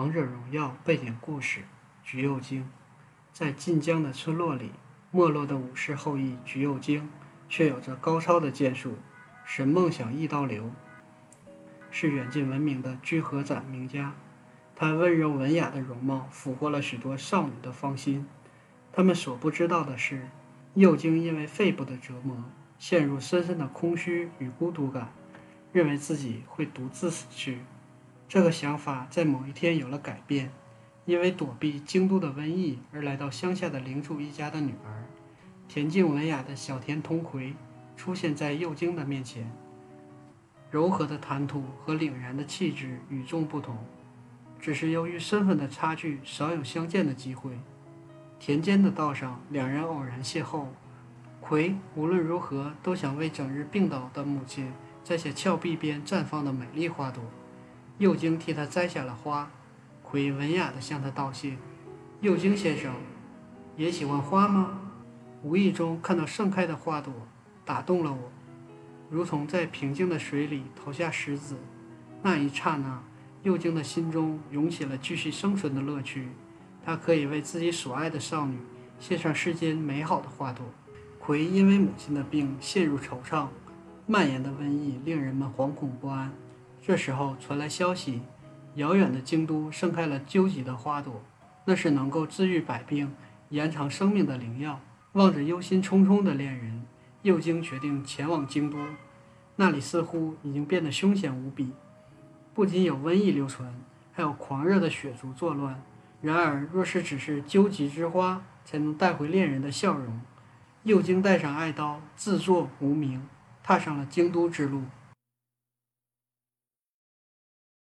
王者荣耀背景故事：橘右京，在晋江的村落里，没落的武士后裔橘右京，却有着高超的剑术，神梦想一刀流，是远近闻名的居合斩名家。他温柔文雅的容貌，俘获了许多少女的芳心。他们所不知道的是，右京因为肺部的折磨，陷入深深的空虚与孤独感，认为自己会独自死去。这个想法在某一天有了改变，因为躲避京都的瘟疫而来到乡下的领主一家的女儿，恬静文雅的小田通葵出现在右京的面前。柔和的谈吐和凛然的气质与众不同，只是由于身份的差距，少有相见的机会。田间的道上，两人偶然邂逅，葵无论如何都想为整日病倒的母亲摘下峭壁边绽放的美丽花朵。右京替他摘下了花，葵文雅地向他道谢。右京先生，也喜欢花吗？无意中看到盛开的花朵，打动了我，如同在平静的水里投下石子。那一刹那，右京的心中涌起了继续生存的乐趣。他可以为自己所爱的少女献上世间美好的花朵。葵因为母亲的病陷入惆怅，蔓延的瘟疫令人们惶恐不安。这时候传来消息，遥远的京都盛开了究极的花朵，那是能够治愈百病、延长生命的灵药。望着忧心忡忡的恋人，右京决定前往京都。那里似乎已经变得凶险无比，不仅有瘟疫流传，还有狂热的血族作乱。然而，若是只是究极之花，才能带回恋人的笑容。右京带上爱刀，自作无名，踏上了京都之路。